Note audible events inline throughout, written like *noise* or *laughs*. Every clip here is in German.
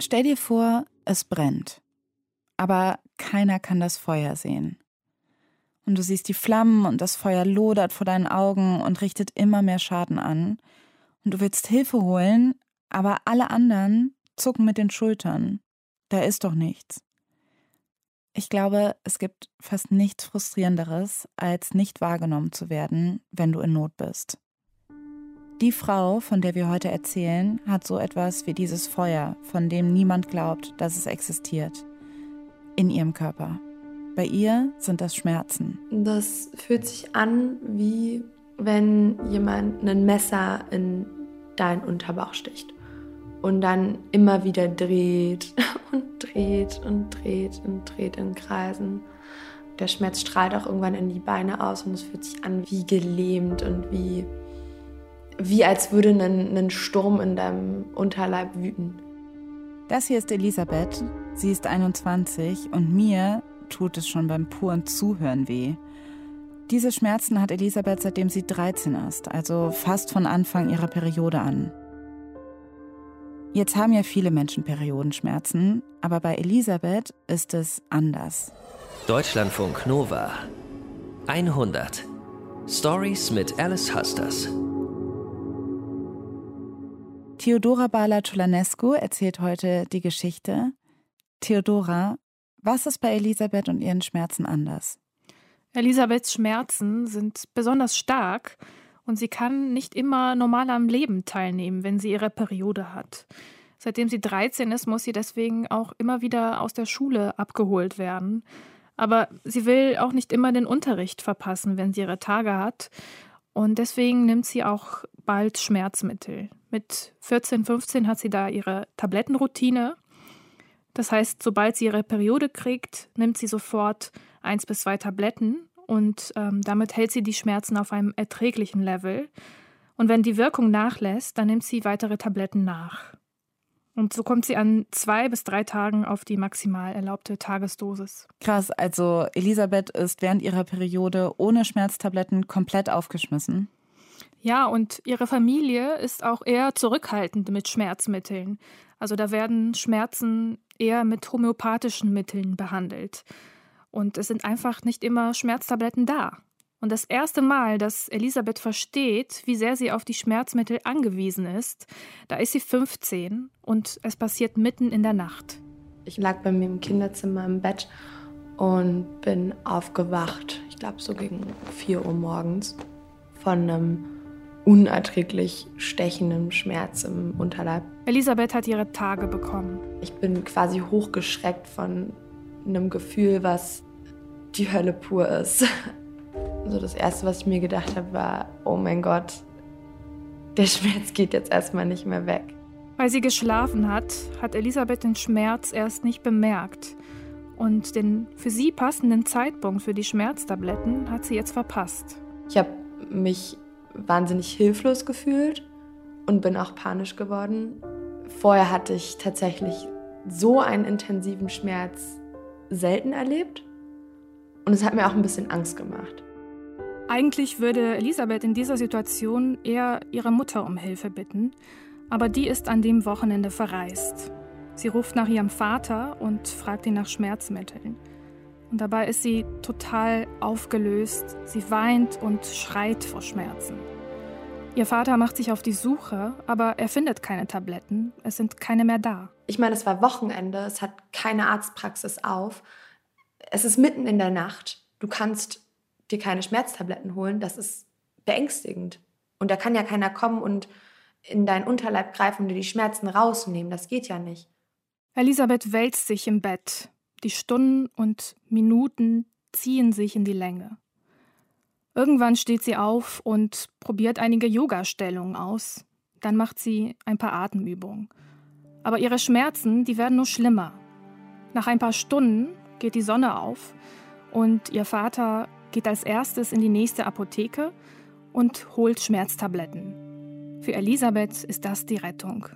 Stell dir vor, es brennt. Aber keiner kann das Feuer sehen. Und du siehst die Flammen und das Feuer lodert vor deinen Augen und richtet immer mehr Schaden an. Und du willst Hilfe holen, aber alle anderen zucken mit den Schultern. Da ist doch nichts. Ich glaube, es gibt fast nichts Frustrierenderes, als nicht wahrgenommen zu werden, wenn du in Not bist. Die Frau, von der wir heute erzählen, hat so etwas wie dieses Feuer, von dem niemand glaubt, dass es existiert, in ihrem Körper. Bei ihr sind das Schmerzen. Das fühlt sich an, wie wenn jemand ein Messer in deinen Unterbauch sticht und dann immer wieder dreht *laughs* und dreht und dreht und dreht in Kreisen. Der Schmerz strahlt auch irgendwann in die Beine aus und es fühlt sich an wie gelähmt und wie, wie als würde ein, ein Sturm in deinem Unterleib wüten. Das hier ist Elisabeth. Sie ist 21 und mir tut es schon beim puren Zuhören weh. Diese Schmerzen hat Elisabeth seitdem sie 13 ist, also fast von Anfang ihrer Periode an. Jetzt haben ja viele Menschen Periodenschmerzen, aber bei Elisabeth ist es anders. Deutschlandfunk Nova 100 Stories mit Alice Husters. Theodora Bala-Chulanescu erzählt heute die Geschichte. Theodora, was ist bei Elisabeth und ihren Schmerzen anders? Elisabeths Schmerzen sind besonders stark und sie kann nicht immer normal am Leben teilnehmen, wenn sie ihre Periode hat. Seitdem sie 13 ist, muss sie deswegen auch immer wieder aus der Schule abgeholt werden. Aber sie will auch nicht immer den Unterricht verpassen, wenn sie ihre Tage hat. Und deswegen nimmt sie auch bald Schmerzmittel. Mit 14, 15 hat sie da ihre Tablettenroutine. Das heißt, sobald sie ihre Periode kriegt, nimmt sie sofort eins bis zwei Tabletten und ähm, damit hält sie die Schmerzen auf einem erträglichen Level. Und wenn die Wirkung nachlässt, dann nimmt sie weitere Tabletten nach. Und so kommt sie an zwei bis drei Tagen auf die maximal erlaubte Tagesdosis. Krass, also Elisabeth ist während ihrer Periode ohne Schmerztabletten komplett aufgeschmissen. Ja, und ihre Familie ist auch eher zurückhaltend mit Schmerzmitteln. Also da werden Schmerzen eher mit homöopathischen Mitteln behandelt. Und es sind einfach nicht immer Schmerztabletten da. Und das erste Mal, dass Elisabeth versteht, wie sehr sie auf die Schmerzmittel angewiesen ist, da ist sie 15 und es passiert mitten in der Nacht. Ich lag bei mir im Kinderzimmer im Bett und bin aufgewacht, ich glaube so gegen 4 Uhr morgens, von einem unerträglich stechenden Schmerz im Unterleib. Elisabeth hat ihre Tage bekommen. Ich bin quasi hochgeschreckt von einem Gefühl, was die Hölle pur ist. Also das Erste, was ich mir gedacht habe, war, oh mein Gott, der Schmerz geht jetzt erstmal nicht mehr weg. Weil sie geschlafen hat, hat Elisabeth den Schmerz erst nicht bemerkt. Und den für sie passenden Zeitpunkt für die Schmerztabletten hat sie jetzt verpasst. Ich habe mich wahnsinnig hilflos gefühlt und bin auch panisch geworden. Vorher hatte ich tatsächlich so einen intensiven Schmerz selten erlebt und es hat mir auch ein bisschen Angst gemacht. Eigentlich würde Elisabeth in dieser Situation eher ihre Mutter um Hilfe bitten, aber die ist an dem Wochenende verreist. Sie ruft nach ihrem Vater und fragt ihn nach Schmerzmitteln. Und dabei ist sie total aufgelöst. Sie weint und schreit vor Schmerzen. Ihr Vater macht sich auf die Suche, aber er findet keine Tabletten. Es sind keine mehr da. Ich meine, es war Wochenende, es hat keine Arztpraxis auf. Es ist mitten in der Nacht. Du kannst dir keine Schmerztabletten holen. Das ist beängstigend. Und da kann ja keiner kommen und in deinen Unterleib greifen und dir die Schmerzen rausnehmen. Das geht ja nicht. Elisabeth wälzt sich im Bett. Die Stunden und Minuten ziehen sich in die Länge. Irgendwann steht sie auf und probiert einige Yoga-Stellungen aus. Dann macht sie ein paar Atemübungen. Aber ihre Schmerzen, die werden nur schlimmer. Nach ein paar Stunden geht die Sonne auf und ihr Vater geht als erstes in die nächste Apotheke und holt Schmerztabletten. Für Elisabeth ist das die Rettung.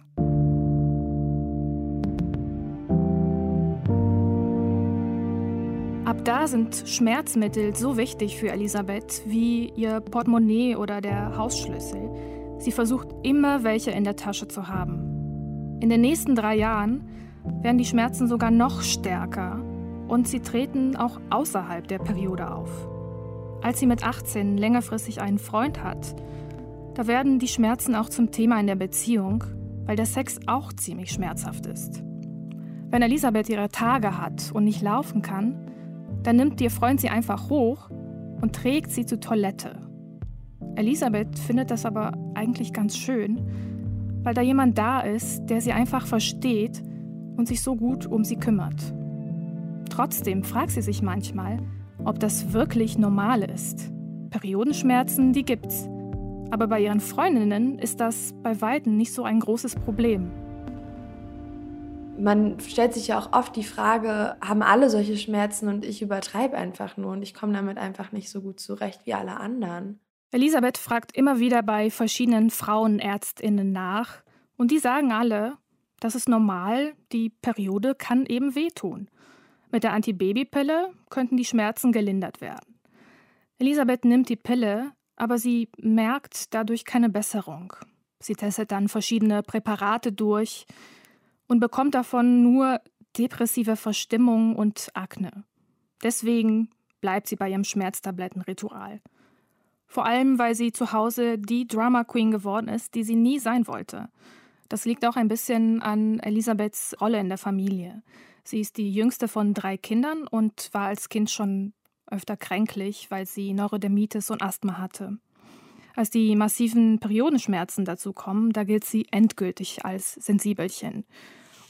Ab da sind Schmerzmittel so wichtig für Elisabeth wie ihr Portemonnaie oder der Hausschlüssel. Sie versucht immer welche in der Tasche zu haben. In den nächsten drei Jahren werden die Schmerzen sogar noch stärker und sie treten auch außerhalb der Periode auf. Als sie mit 18 längerfristig einen Freund hat, da werden die Schmerzen auch zum Thema in der Beziehung, weil der Sex auch ziemlich schmerzhaft ist. Wenn Elisabeth ihre Tage hat und nicht laufen kann, dann nimmt ihr Freund sie einfach hoch und trägt sie zur Toilette. Elisabeth findet das aber eigentlich ganz schön, weil da jemand da ist, der sie einfach versteht und sich so gut um sie kümmert. Trotzdem fragt sie sich manchmal, ob das wirklich normal ist. Periodenschmerzen, die gibt's. Aber bei ihren Freundinnen ist das bei weitem nicht so ein großes Problem. Man stellt sich ja auch oft die Frage, haben alle solche Schmerzen und ich übertreibe einfach nur und ich komme damit einfach nicht so gut zurecht wie alle anderen. Elisabeth fragt immer wieder bei verschiedenen Frauenärztinnen nach und die sagen alle, das ist normal, die Periode kann eben wehtun. Mit der Antibabypille könnten die Schmerzen gelindert werden. Elisabeth nimmt die Pille, aber sie merkt dadurch keine Besserung. Sie testet dann verschiedene Präparate durch und bekommt davon nur depressive Verstimmung und Akne. Deswegen bleibt sie bei ihrem Schmerztablettenritual. Vor allem, weil sie zu Hause die Drama Queen geworden ist, die sie nie sein wollte. Das liegt auch ein bisschen an Elisabeths Rolle in der Familie. Sie ist die jüngste von drei Kindern und war als Kind schon öfter kränklich, weil sie Neurodermitis und Asthma hatte. Als die massiven Periodenschmerzen dazu kommen, da gilt sie endgültig als Sensibelchen.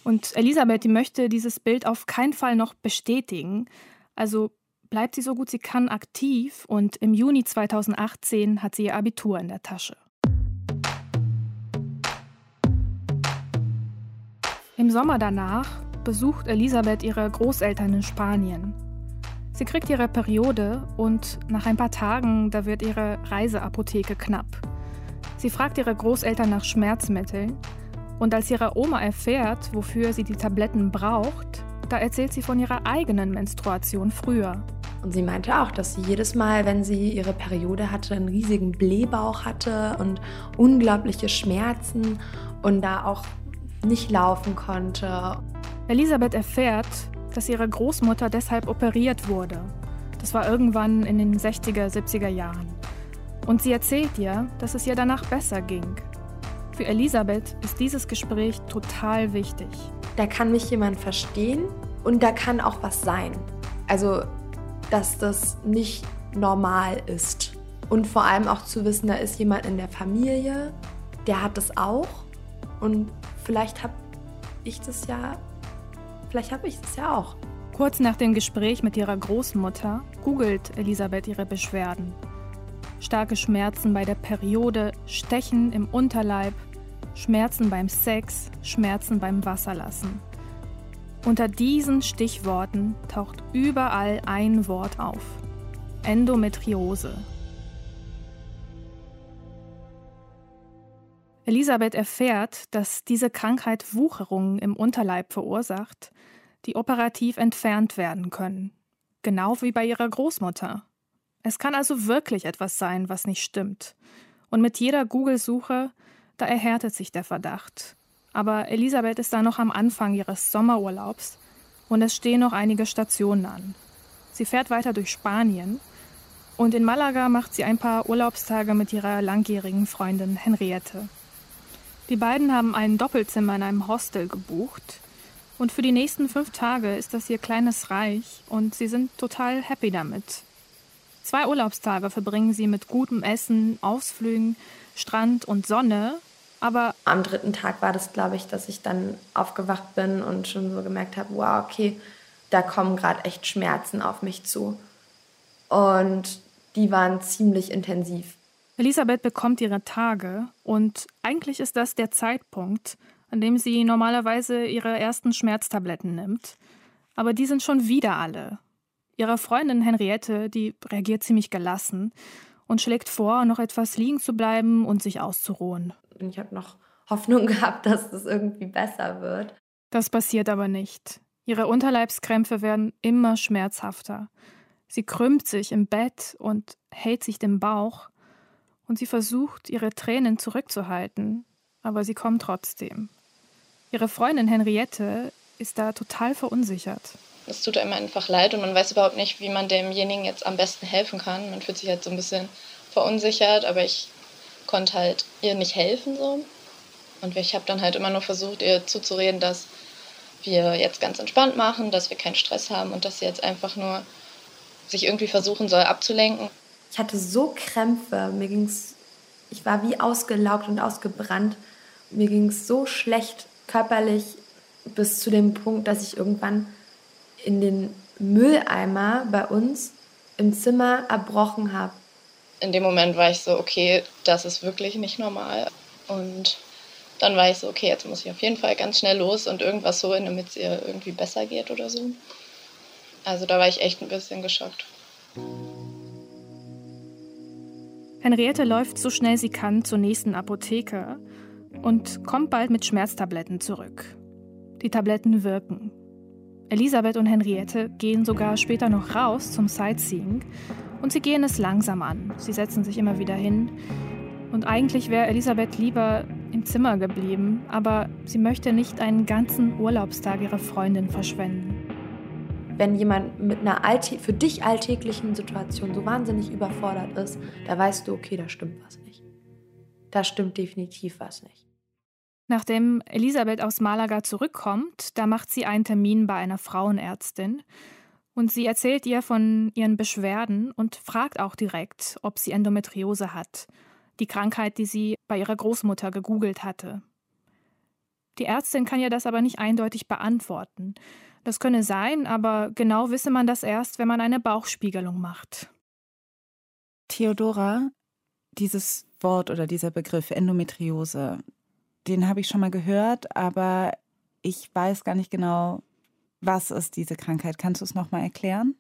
Und Elisabeth, die möchte dieses Bild auf keinen Fall noch bestätigen. Also bleibt sie so gut sie kann aktiv und im Juni 2018 hat sie ihr Abitur in der Tasche. Im Sommer danach besucht Elisabeth ihre Großeltern in Spanien. Sie kriegt ihre Periode und nach ein paar Tagen, da wird ihre Reiseapotheke knapp. Sie fragt ihre Großeltern nach Schmerzmitteln und als ihre Oma erfährt, wofür sie die Tabletten braucht, da erzählt sie von ihrer eigenen Menstruation früher. Und sie meinte auch, dass sie jedes Mal, wenn sie ihre Periode hatte, einen riesigen Blähbauch hatte und unglaubliche Schmerzen und da auch nicht laufen konnte. Elisabeth erfährt, dass ihre Großmutter deshalb operiert wurde. Das war irgendwann in den 60er, 70er Jahren. Und sie erzählt ihr, dass es ihr danach besser ging. Für Elisabeth ist dieses Gespräch total wichtig. Da kann mich jemand verstehen und da kann auch was sein. Also, dass das nicht normal ist. Und vor allem auch zu wissen, da ist jemand in der Familie, der hat das auch. Und vielleicht habe ich das ja Vielleicht habe ich es ja auch. Kurz nach dem Gespräch mit ihrer Großmutter googelt Elisabeth ihre Beschwerden. Starke Schmerzen bei der Periode, Stechen im Unterleib, Schmerzen beim Sex, Schmerzen beim Wasserlassen. Unter diesen Stichworten taucht überall ein Wort auf. Endometriose. Elisabeth erfährt, dass diese Krankheit Wucherungen im Unterleib verursacht, die operativ entfernt werden können. Genau wie bei ihrer Großmutter. Es kann also wirklich etwas sein, was nicht stimmt. Und mit jeder Google-Suche, da erhärtet sich der Verdacht. Aber Elisabeth ist da noch am Anfang ihres Sommerurlaubs und es stehen noch einige Stationen an. Sie fährt weiter durch Spanien und in Malaga macht sie ein paar Urlaubstage mit ihrer langjährigen Freundin Henriette. Die beiden haben ein Doppelzimmer in einem Hostel gebucht. Und für die nächsten fünf Tage ist das ihr kleines Reich und sie sind total happy damit. Zwei Urlaubstage verbringen sie mit gutem Essen, Ausflügen, Strand und Sonne. Aber am dritten Tag war das, glaube ich, dass ich dann aufgewacht bin und schon so gemerkt habe, wow, okay, da kommen gerade echt Schmerzen auf mich zu. Und die waren ziemlich intensiv. Elisabeth bekommt ihre Tage und eigentlich ist das der Zeitpunkt, an dem sie normalerweise ihre ersten Schmerztabletten nimmt. Aber die sind schon wieder alle. Ihre Freundin Henriette, die reagiert ziemlich gelassen und schlägt vor, noch etwas liegen zu bleiben und sich auszuruhen. Ich habe noch Hoffnung *laughs* gehabt, dass das irgendwie besser wird. Das passiert aber nicht. Ihre Unterleibskrämpfe werden immer schmerzhafter. Sie krümmt sich im Bett und hält sich den Bauch und sie versucht, ihre Tränen zurückzuhalten, aber sie kommen trotzdem. Ihre Freundin Henriette, ist da total verunsichert. Es tut einem einfach leid und man weiß überhaupt nicht, wie man demjenigen jetzt am besten helfen kann. Man fühlt sich halt so ein bisschen verunsichert, aber ich konnte halt ihr nicht helfen so. Und ich habe dann halt immer nur versucht, ihr zuzureden, dass wir jetzt ganz entspannt machen, dass wir keinen Stress haben und dass sie jetzt einfach nur sich irgendwie versuchen soll abzulenken. Ich hatte so Krämpfe, mir ging's, ich war wie ausgelaugt und ausgebrannt. Mir ging es so schlecht körperlich bis zu dem Punkt, dass ich irgendwann in den Mülleimer bei uns im Zimmer erbrochen habe. In dem Moment war ich so, okay, das ist wirklich nicht normal. Und dann war ich so, okay, jetzt muss ich auf jeden Fall ganz schnell los und irgendwas holen, damit es ihr irgendwie besser geht oder so. Also da war ich echt ein bisschen geschockt. Henriette läuft so schnell sie kann zur nächsten Apotheke und kommt bald mit Schmerztabletten zurück. Die Tabletten wirken. Elisabeth und Henriette gehen sogar später noch raus zum Sightseeing und sie gehen es langsam an. Sie setzen sich immer wieder hin. Und eigentlich wäre Elisabeth lieber im Zimmer geblieben, aber sie möchte nicht einen ganzen Urlaubstag ihrer Freundin verschwenden. Wenn jemand mit einer für dich alltäglichen Situation so wahnsinnig überfordert ist, da weißt du, okay, da stimmt was nicht. Da stimmt definitiv was nicht. Nachdem Elisabeth aus Malaga zurückkommt, da macht sie einen Termin bei einer Frauenärztin und sie erzählt ihr von ihren Beschwerden und fragt auch direkt, ob sie Endometriose hat, die Krankheit, die sie bei ihrer Großmutter gegoogelt hatte. Die Ärztin kann ihr das aber nicht eindeutig beantworten. Das könne sein, aber genau wisse man das erst, wenn man eine Bauchspiegelung macht. Theodora, dieses Wort oder dieser Begriff Endometriose, den habe ich schon mal gehört, aber ich weiß gar nicht genau, was ist diese Krankheit. Kannst du es noch mal erklären?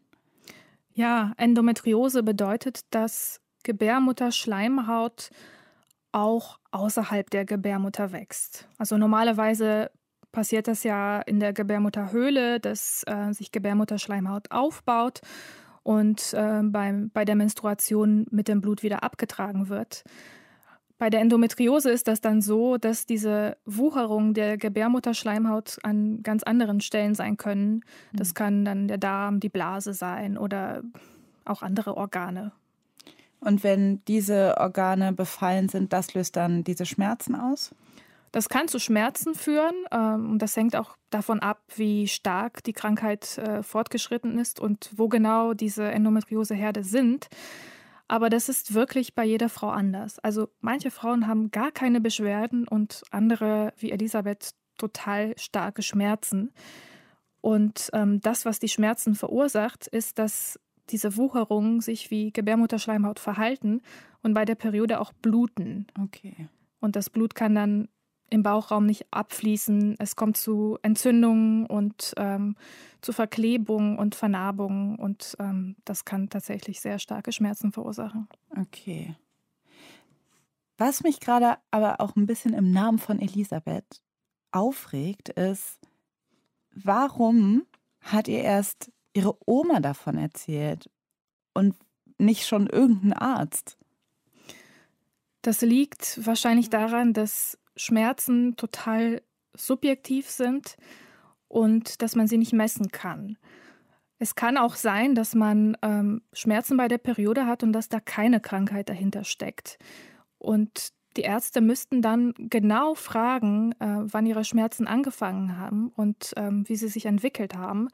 Ja, Endometriose bedeutet, dass Gebärmutterschleimhaut auch außerhalb der Gebärmutter wächst. Also normalerweise passiert das ja in der Gebärmutterhöhle, dass äh, sich Gebärmutterschleimhaut aufbaut und äh, beim, bei der Menstruation mit dem Blut wieder abgetragen wird. Bei der Endometriose ist das dann so, dass diese Wucherung der Gebärmutterschleimhaut an ganz anderen Stellen sein können. Das mhm. kann dann der Darm, die Blase sein oder auch andere Organe. Und wenn diese Organe befallen sind, das löst dann diese Schmerzen aus? Das kann zu Schmerzen führen. Ähm, das hängt auch davon ab, wie stark die Krankheit äh, fortgeschritten ist und wo genau diese Endometrioseherde sind. Aber das ist wirklich bei jeder Frau anders. Also manche Frauen haben gar keine Beschwerden und andere, wie Elisabeth, total starke Schmerzen. Und ähm, das, was die Schmerzen verursacht, ist, dass diese Wucherungen sich wie Gebärmutterschleimhaut verhalten und bei der Periode auch bluten. Okay. Und das Blut kann dann im Bauchraum nicht abfließen. Es kommt zu Entzündungen und ähm, zu Verklebungen und Vernarbungen und ähm, das kann tatsächlich sehr starke Schmerzen verursachen. Okay. Was mich gerade aber auch ein bisschen im Namen von Elisabeth aufregt, ist, warum hat ihr erst ihre Oma davon erzählt und nicht schon irgendein Arzt? Das liegt wahrscheinlich daran, dass Schmerzen total subjektiv sind und dass man sie nicht messen kann. Es kann auch sein, dass man ähm, Schmerzen bei der Periode hat und dass da keine Krankheit dahinter steckt. Und die Ärzte müssten dann genau fragen, äh, wann ihre Schmerzen angefangen haben und ähm, wie sie sich entwickelt haben.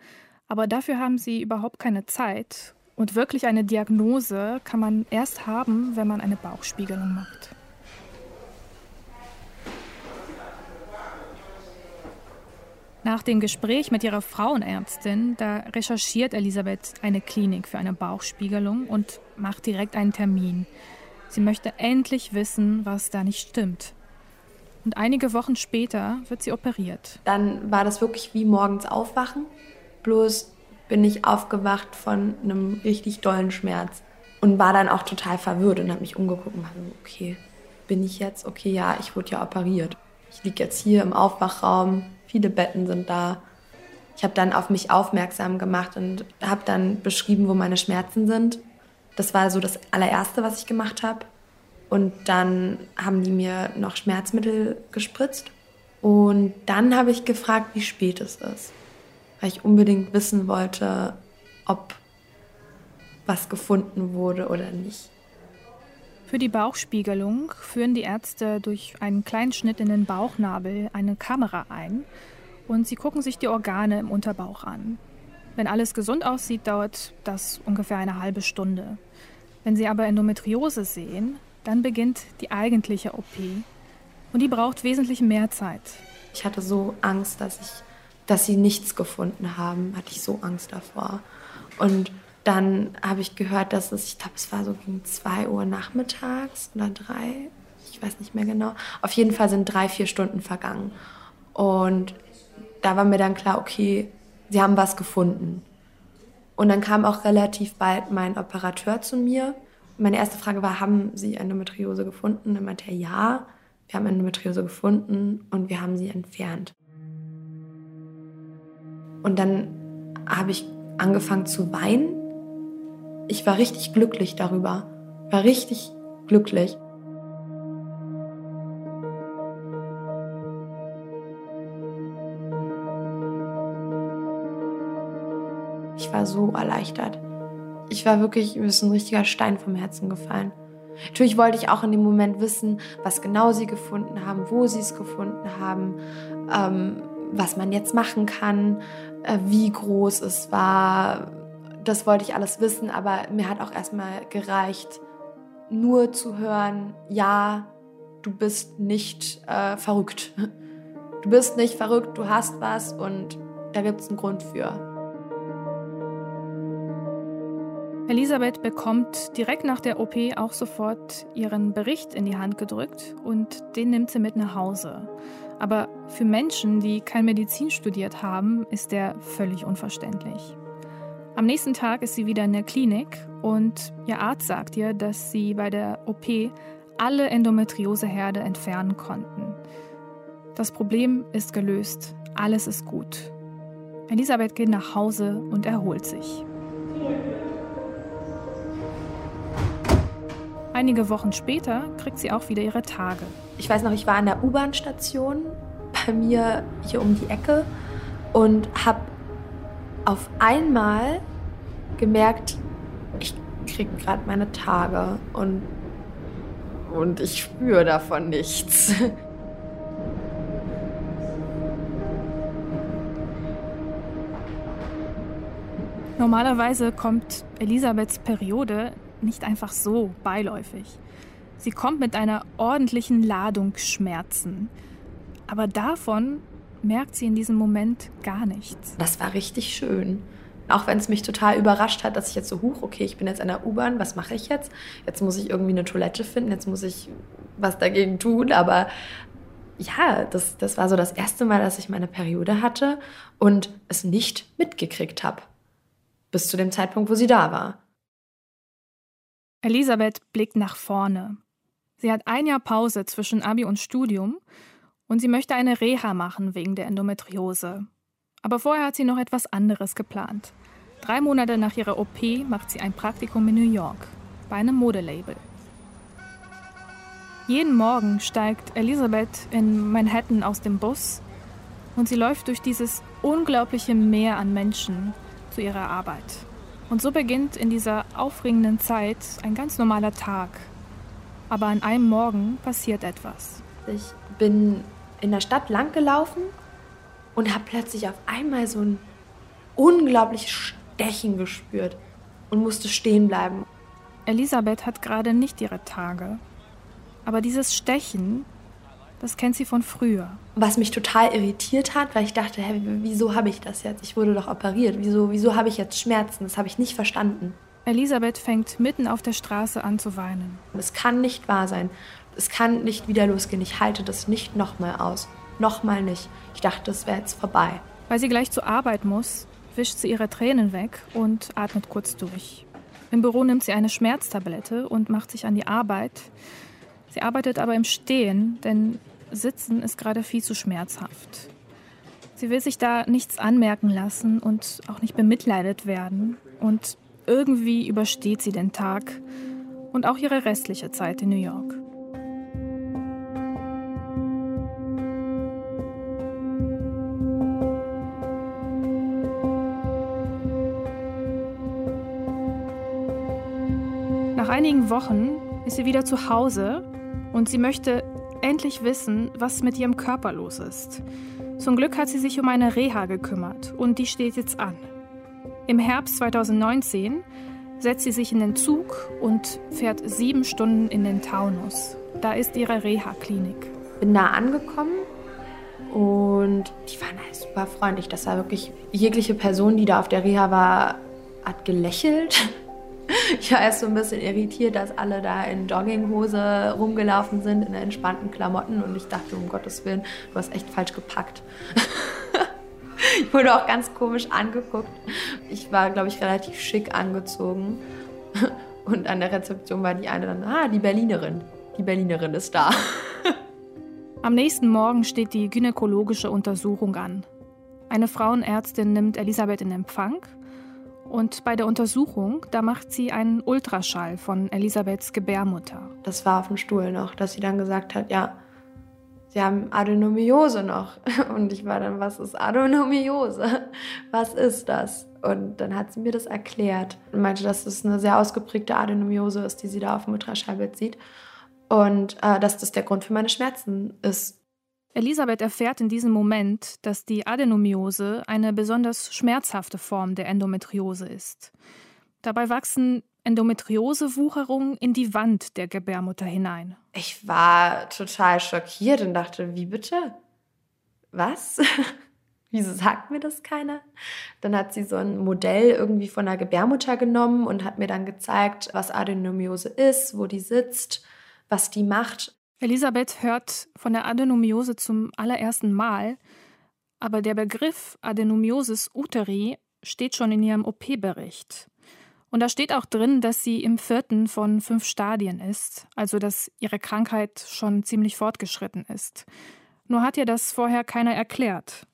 Aber dafür haben sie überhaupt keine Zeit. Und wirklich eine Diagnose kann man erst haben, wenn man eine Bauchspiegelung macht. Nach dem Gespräch mit ihrer Frauenärztin, da recherchiert Elisabeth eine Klinik für eine Bauchspiegelung und macht direkt einen Termin. Sie möchte endlich wissen, was da nicht stimmt. Und einige Wochen später wird sie operiert. Dann war das wirklich wie morgens aufwachen. Bloß bin ich aufgewacht von einem richtig dollen Schmerz und war dann auch total verwirrt und habe mich umgeguckt und so, okay, bin ich jetzt? Okay, ja, ich wurde ja operiert. Ich liege jetzt hier im Aufwachraum, Viele Betten sind da. Ich habe dann auf mich aufmerksam gemacht und habe dann beschrieben, wo meine Schmerzen sind. Das war so das allererste, was ich gemacht habe. Und dann haben die mir noch Schmerzmittel gespritzt. Und dann habe ich gefragt, wie spät es ist, weil ich unbedingt wissen wollte, ob was gefunden wurde oder nicht. Für die Bauchspiegelung führen die Ärzte durch einen kleinen Schnitt in den Bauchnabel eine Kamera ein und sie gucken sich die Organe im Unterbauch an. Wenn alles gesund aussieht, dauert das ungefähr eine halbe Stunde. Wenn sie aber Endometriose sehen, dann beginnt die eigentliche OP und die braucht wesentlich mehr Zeit. Ich hatte so Angst, dass ich, dass sie nichts gefunden haben, hatte ich so Angst davor. Und dann habe ich gehört, dass es, ich glaube, es war so gegen 2 Uhr nachmittags oder drei, ich weiß nicht mehr genau. Auf jeden Fall sind drei, vier Stunden vergangen. Und da war mir dann klar, okay, sie haben was gefunden. Und dann kam auch relativ bald mein Operateur zu mir. Meine erste Frage war, haben Sie Endometriose gefunden? Er meinte ja, wir haben Endometriose gefunden und wir haben sie entfernt. Und dann habe ich angefangen zu weinen ich war richtig glücklich darüber. War richtig glücklich. Ich war so erleichtert. Ich war wirklich, mir ist ein richtiger Stein vom Herzen gefallen. Natürlich wollte ich auch in dem Moment wissen, was genau sie gefunden haben, wo sie es gefunden haben, ähm, was man jetzt machen kann, äh, wie groß es war, das wollte ich alles wissen, aber mir hat auch erstmal gereicht, nur zu hören, ja, du bist nicht äh, verrückt. Du bist nicht verrückt, du hast was und da gibt es einen Grund für. Elisabeth bekommt direkt nach der OP auch sofort ihren Bericht in die Hand gedrückt und den nimmt sie mit nach Hause. Aber für Menschen, die kein Medizin studiert haben, ist der völlig unverständlich. Am nächsten Tag ist sie wieder in der Klinik und ihr Arzt sagt ihr, dass sie bei der OP alle Endometrioseherde entfernen konnten. Das Problem ist gelöst, alles ist gut. Elisabeth geht nach Hause und erholt sich. Einige Wochen später kriegt sie auch wieder ihre Tage. Ich weiß noch, ich war an der U-Bahn-Station bei mir hier um die Ecke und habe auf einmal gemerkt, ich kriege gerade meine Tage und, und ich spüre davon nichts. *laughs* Normalerweise kommt Elisabeths Periode nicht einfach so beiläufig. Sie kommt mit einer ordentlichen Ladung Schmerzen. Aber davon merkt sie in diesem Moment gar nichts. Das war richtig schön. Auch wenn es mich total überrascht hat, dass ich jetzt so hoch, okay, ich bin jetzt in der U-Bahn, was mache ich jetzt? Jetzt muss ich irgendwie eine Toilette finden, jetzt muss ich was dagegen tun. Aber ja, das, das war so das erste Mal, dass ich meine Periode hatte und es nicht mitgekriegt habe. Bis zu dem Zeitpunkt, wo sie da war. Elisabeth blickt nach vorne. Sie hat ein Jahr Pause zwischen Abi und Studium und sie möchte eine Reha machen wegen der Endometriose. Aber vorher hat sie noch etwas anderes geplant. Drei Monate nach ihrer OP macht sie ein Praktikum in New York bei einem Modelabel. Jeden Morgen steigt Elisabeth in Manhattan aus dem Bus und sie läuft durch dieses unglaubliche Meer an Menschen zu ihrer Arbeit. Und so beginnt in dieser aufregenden Zeit ein ganz normaler Tag. Aber an einem Morgen passiert etwas. Ich bin in der Stadt lang gelaufen und habe plötzlich auf einmal so ein unglaubliches Stechen gespürt und musste stehen bleiben. Elisabeth hat gerade nicht ihre Tage. Aber dieses Stechen, das kennt sie von früher. Was mich total irritiert hat, weil ich dachte, hä, wieso habe ich das jetzt? Ich wurde doch operiert. Wieso, wieso habe ich jetzt Schmerzen? Das habe ich nicht verstanden. Elisabeth fängt mitten auf der Straße an zu weinen. Es kann nicht wahr sein. Es kann nicht wieder losgehen. Ich halte das nicht nochmal aus. Nochmal nicht. Ich dachte, es wäre jetzt vorbei. Weil sie gleich zur Arbeit muss, wischt sie ihre Tränen weg und atmet kurz durch. Im Büro nimmt sie eine Schmerztablette und macht sich an die Arbeit. Sie arbeitet aber im Stehen, denn Sitzen ist gerade viel zu schmerzhaft. Sie will sich da nichts anmerken lassen und auch nicht bemitleidet werden. Und irgendwie übersteht sie den Tag und auch ihre restliche Zeit in New York. Einigen Wochen ist sie wieder zu Hause und sie möchte endlich wissen, was mit ihrem Körper los ist. Zum Glück hat sie sich um eine Reha gekümmert und die steht jetzt an. Im Herbst 2019 setzt sie sich in den Zug und fährt sieben Stunden in den Taunus. Da ist ihre Reha-Klinik. Bin da angekommen und die waren halt super freundlich. Das war wirklich jegliche Person, die da auf der Reha war, hat gelächelt. *laughs* Ich war erst so ein bisschen irritiert, dass alle da in Jogginghose rumgelaufen sind, in entspannten Klamotten. Und ich dachte, um Gottes Willen, du hast echt falsch gepackt. *laughs* ich wurde auch ganz komisch angeguckt. Ich war, glaube ich, relativ schick angezogen. *laughs* Und an der Rezeption war die eine dann, ah, die Berlinerin. Die Berlinerin ist da. Am nächsten Morgen steht die gynäkologische Untersuchung an. Eine Frauenärztin nimmt Elisabeth in Empfang und bei der Untersuchung, da macht sie einen Ultraschall von Elisabeths Gebärmutter. Das war auf dem Stuhl noch, dass sie dann gesagt hat, ja, sie haben Adenomiose noch. *laughs* Und ich war dann, was ist Adenomiose? Was ist das? Und dann hat sie mir das erklärt und meinte, dass es eine sehr ausgeprägte Adenomiose ist, die sie da auf dem Ultraschallbild sieht. Und äh, dass das der Grund für meine Schmerzen ist. Elisabeth erfährt in diesem Moment, dass die Adenomiose eine besonders schmerzhafte Form der Endometriose ist. Dabei wachsen Endometriosewucherungen in die Wand der Gebärmutter hinein. Ich war total schockiert und dachte, wie bitte? Was? *laughs* Wieso sagt mir das keiner? Dann hat sie so ein Modell irgendwie von der Gebärmutter genommen und hat mir dann gezeigt, was Adenomiose ist, wo die sitzt, was die macht. Elisabeth hört von der Adenomiose zum allerersten Mal, aber der Begriff Adenomiosis uteri steht schon in ihrem OP-Bericht. Und da steht auch drin, dass sie im vierten von fünf Stadien ist, also dass ihre Krankheit schon ziemlich fortgeschritten ist. Nur hat ihr das vorher keiner erklärt.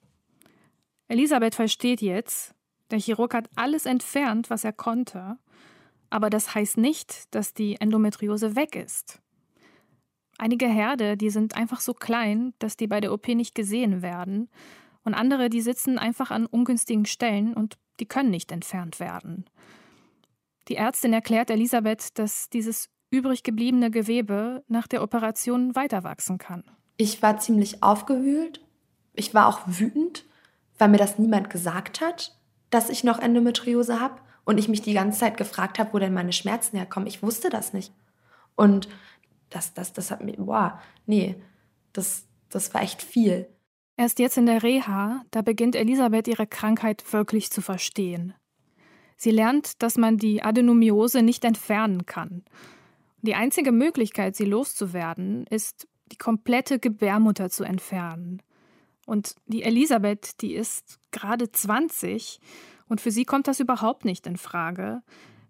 Elisabeth versteht jetzt, der Chirurg hat alles entfernt, was er konnte, aber das heißt nicht, dass die Endometriose weg ist. Einige Herde, die sind einfach so klein, dass die bei der OP nicht gesehen werden. Und andere, die sitzen einfach an ungünstigen Stellen und die können nicht entfernt werden. Die Ärztin erklärt Elisabeth, dass dieses übrig gebliebene Gewebe nach der Operation weiter wachsen kann. Ich war ziemlich aufgewühlt. Ich war auch wütend, weil mir das niemand gesagt hat, dass ich noch Endometriose habe und ich mich die ganze Zeit gefragt habe, wo denn meine Schmerzen herkommen. Ich wusste das nicht. Und das, das, das hat mir, boah, nee, das, das war echt viel. Erst jetzt in der Reha, da beginnt Elisabeth ihre Krankheit wirklich zu verstehen. Sie lernt, dass man die Adenomiose nicht entfernen kann. Die einzige Möglichkeit, sie loszuwerden, ist, die komplette Gebärmutter zu entfernen. Und die Elisabeth, die ist gerade 20 und für sie kommt das überhaupt nicht in Frage,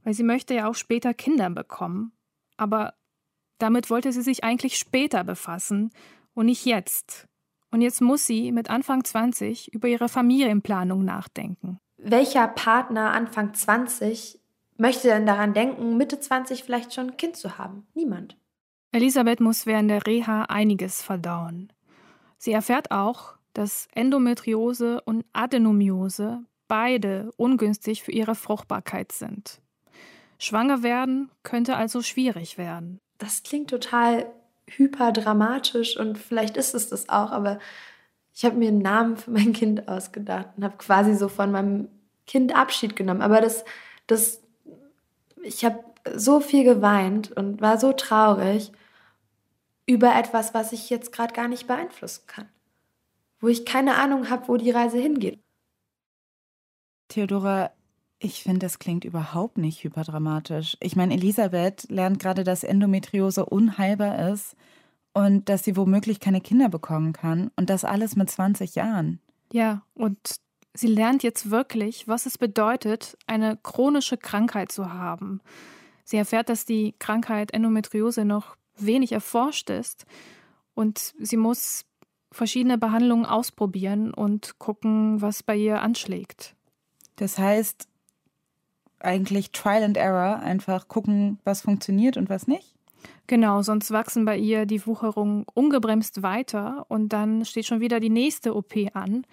weil sie möchte ja auch später Kinder bekommen. Aber damit wollte sie sich eigentlich später befassen und nicht jetzt. Und jetzt muss sie mit Anfang 20 über ihre Familienplanung nachdenken. Welcher Partner Anfang 20 möchte denn daran denken, Mitte 20 vielleicht schon ein Kind zu haben? Niemand. Elisabeth muss während der Reha einiges verdauen. Sie erfährt auch, dass Endometriose und Adenomiose beide ungünstig für ihre Fruchtbarkeit sind. Schwanger werden könnte also schwierig werden das klingt total hyperdramatisch und vielleicht ist es das auch, aber ich habe mir einen Namen für mein Kind ausgedacht und habe quasi so von meinem Kind Abschied genommen. Aber das, das, ich habe so viel geweint und war so traurig über etwas, was ich jetzt gerade gar nicht beeinflussen kann. Wo ich keine Ahnung habe, wo die Reise hingeht. Theodora, ich finde, das klingt überhaupt nicht hyperdramatisch. Ich meine, Elisabeth lernt gerade, dass Endometriose unheilbar ist und dass sie womöglich keine Kinder bekommen kann. Und das alles mit 20 Jahren. Ja, und sie lernt jetzt wirklich, was es bedeutet, eine chronische Krankheit zu haben. Sie erfährt, dass die Krankheit Endometriose noch wenig erforscht ist und sie muss verschiedene Behandlungen ausprobieren und gucken, was bei ihr anschlägt. Das heißt, eigentlich Trial and Error, einfach gucken, was funktioniert und was nicht? Genau, sonst wachsen bei ihr die Wucherungen ungebremst weiter und dann steht schon wieder die nächste OP an.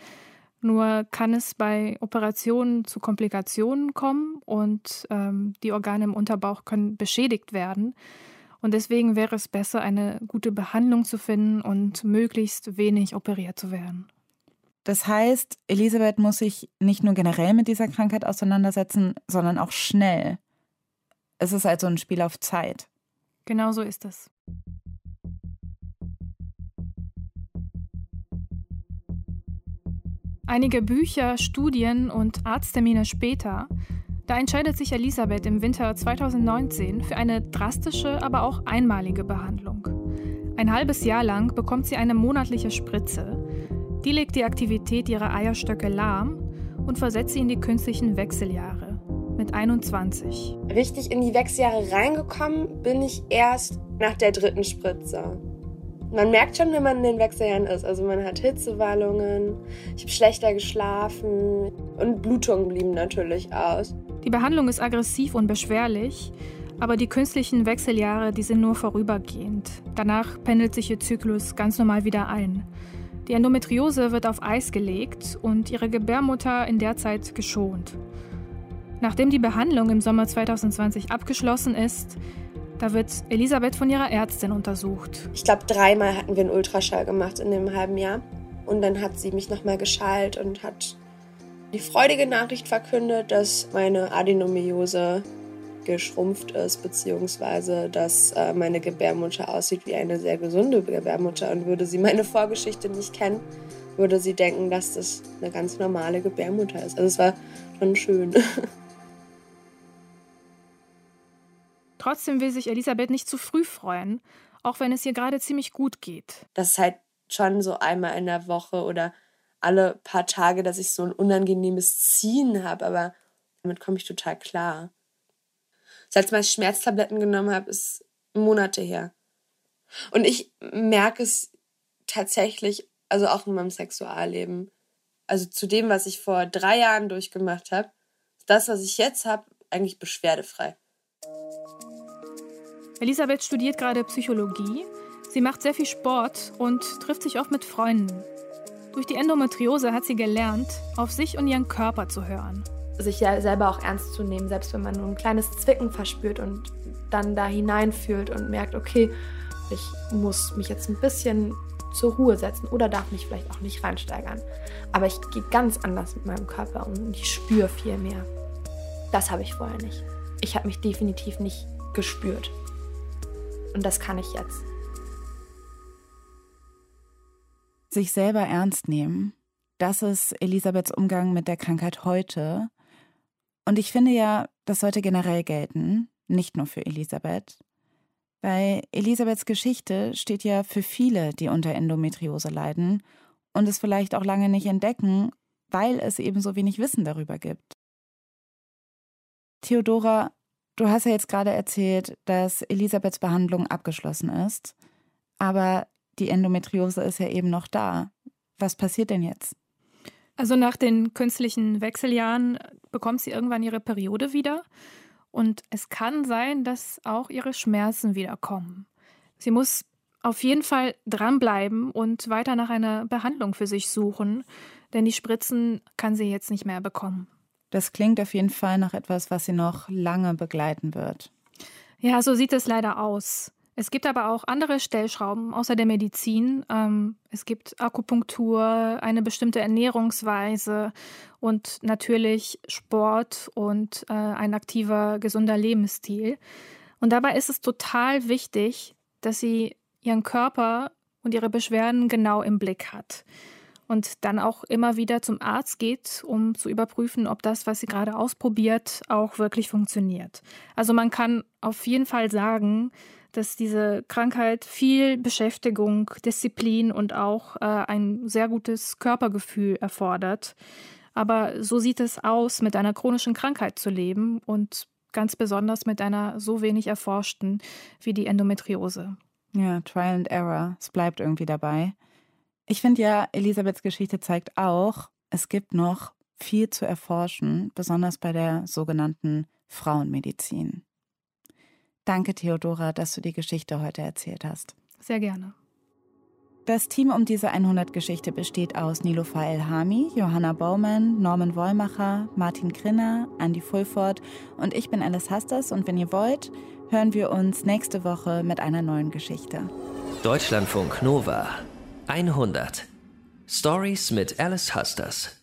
Nur kann es bei Operationen zu Komplikationen kommen und ähm, die Organe im Unterbauch können beschädigt werden. Und deswegen wäre es besser, eine gute Behandlung zu finden und möglichst wenig operiert zu werden. Das heißt, Elisabeth muss sich nicht nur generell mit dieser Krankheit auseinandersetzen, sondern auch schnell. Es ist also ein Spiel auf Zeit. Genau so ist es. Einige Bücher, Studien und Arzttermine später, da entscheidet sich Elisabeth im Winter 2019 für eine drastische, aber auch einmalige Behandlung. Ein halbes Jahr lang bekommt sie eine monatliche Spritze. Die legt die Aktivität ihrer Eierstöcke lahm und versetzt sie in die künstlichen Wechseljahre mit 21. Richtig in die Wechseljahre reingekommen bin ich erst nach der dritten Spritze. Man merkt schon, wenn man in den Wechseljahren ist. Also man hat Hitzewallungen, ich habe schlechter geschlafen und Blutungen blieben natürlich aus. Die Behandlung ist aggressiv und beschwerlich, aber die künstlichen Wechseljahre, die sind nur vorübergehend. Danach pendelt sich ihr Zyklus ganz normal wieder ein. Die Endometriose wird auf Eis gelegt und ihre Gebärmutter in der Zeit geschont. Nachdem die Behandlung im Sommer 2020 abgeschlossen ist, da wird Elisabeth von ihrer Ärztin untersucht. Ich glaube, dreimal hatten wir einen Ultraschall gemacht in dem halben Jahr. Und dann hat sie mich nochmal geschallt und hat die freudige Nachricht verkündet, dass meine Adenomyose geschrumpft ist, beziehungsweise dass äh, meine Gebärmutter aussieht wie eine sehr gesunde Gebärmutter. Und würde sie meine Vorgeschichte nicht kennen, würde sie denken, dass das eine ganz normale Gebärmutter ist. Also es war schon schön. *laughs* Trotzdem will sich Elisabeth nicht zu früh freuen, auch wenn es ihr gerade ziemlich gut geht. Das ist halt schon so einmal in der Woche oder alle paar Tage, dass ich so ein unangenehmes Ziehen habe, aber damit komme ich total klar. Das letzte Mal, ich Schmerztabletten genommen habe, ist Monate her. Und ich merke es tatsächlich, also auch in meinem Sexualleben. Also zu dem, was ich vor drei Jahren durchgemacht habe, das, was ich jetzt habe, eigentlich beschwerdefrei. Elisabeth studiert gerade Psychologie. Sie macht sehr viel Sport und trifft sich oft mit Freunden. Durch die Endometriose hat sie gelernt, auf sich und ihren Körper zu hören. Sich selber auch ernst zu nehmen, selbst wenn man nur ein kleines Zwicken verspürt und dann da hineinfühlt und merkt, okay, ich muss mich jetzt ein bisschen zur Ruhe setzen oder darf mich vielleicht auch nicht reinsteigern. Aber ich gehe ganz anders mit meinem Körper und ich spüre viel mehr. Das habe ich vorher nicht. Ich habe mich definitiv nicht gespürt. Und das kann ich jetzt. Sich selber ernst nehmen, das ist Elisabeths Umgang mit der Krankheit heute. Und ich finde ja, das sollte generell gelten, nicht nur für Elisabeth. Bei Elisabeths Geschichte steht ja für viele, die unter Endometriose leiden und es vielleicht auch lange nicht entdecken, weil es eben so wenig Wissen darüber gibt. Theodora, Du hast ja jetzt gerade erzählt, dass Elisabeths Behandlung abgeschlossen ist, aber die Endometriose ist ja eben noch da. Was passiert denn jetzt? Also nach den künstlichen Wechseljahren bekommt sie irgendwann ihre Periode wieder und es kann sein, dass auch ihre Schmerzen wiederkommen. Sie muss auf jeden Fall dranbleiben und weiter nach einer Behandlung für sich suchen, denn die Spritzen kann sie jetzt nicht mehr bekommen. Das klingt auf jeden Fall nach etwas, was sie noch lange begleiten wird. Ja, so sieht es leider aus. Es gibt aber auch andere Stellschrauben außer der Medizin. Ähm, es gibt Akupunktur, eine bestimmte Ernährungsweise und natürlich Sport und äh, ein aktiver, gesunder Lebensstil. Und dabei ist es total wichtig, dass sie ihren Körper und ihre Beschwerden genau im Blick hat und dann auch immer wieder zum Arzt geht, um zu überprüfen, ob das, was sie gerade ausprobiert, auch wirklich funktioniert. Also man kann auf jeden Fall sagen, dass diese Krankheit viel Beschäftigung, Disziplin und auch äh, ein sehr gutes Körpergefühl erfordert. Aber so sieht es aus, mit einer chronischen Krankheit zu leben und ganz besonders mit einer so wenig erforschten wie die Endometriose. Ja, Trial and Error. Es bleibt irgendwie dabei. Ich finde ja, Elisabeths Geschichte zeigt auch, es gibt noch viel zu erforschen, besonders bei der sogenannten Frauenmedizin. Danke, Theodora, dass du die Geschichte heute erzählt hast. Sehr gerne. Das Team um diese 100-Geschichte besteht aus Nilofa Elhami, Johanna Baumann, Norman Wollmacher, Martin Grinner, Andy Fulford und ich bin Alice Hasters und wenn ihr wollt, hören wir uns nächste Woche mit einer neuen Geschichte. Deutschlandfunk Nova 100 Stories mit Alice Hasters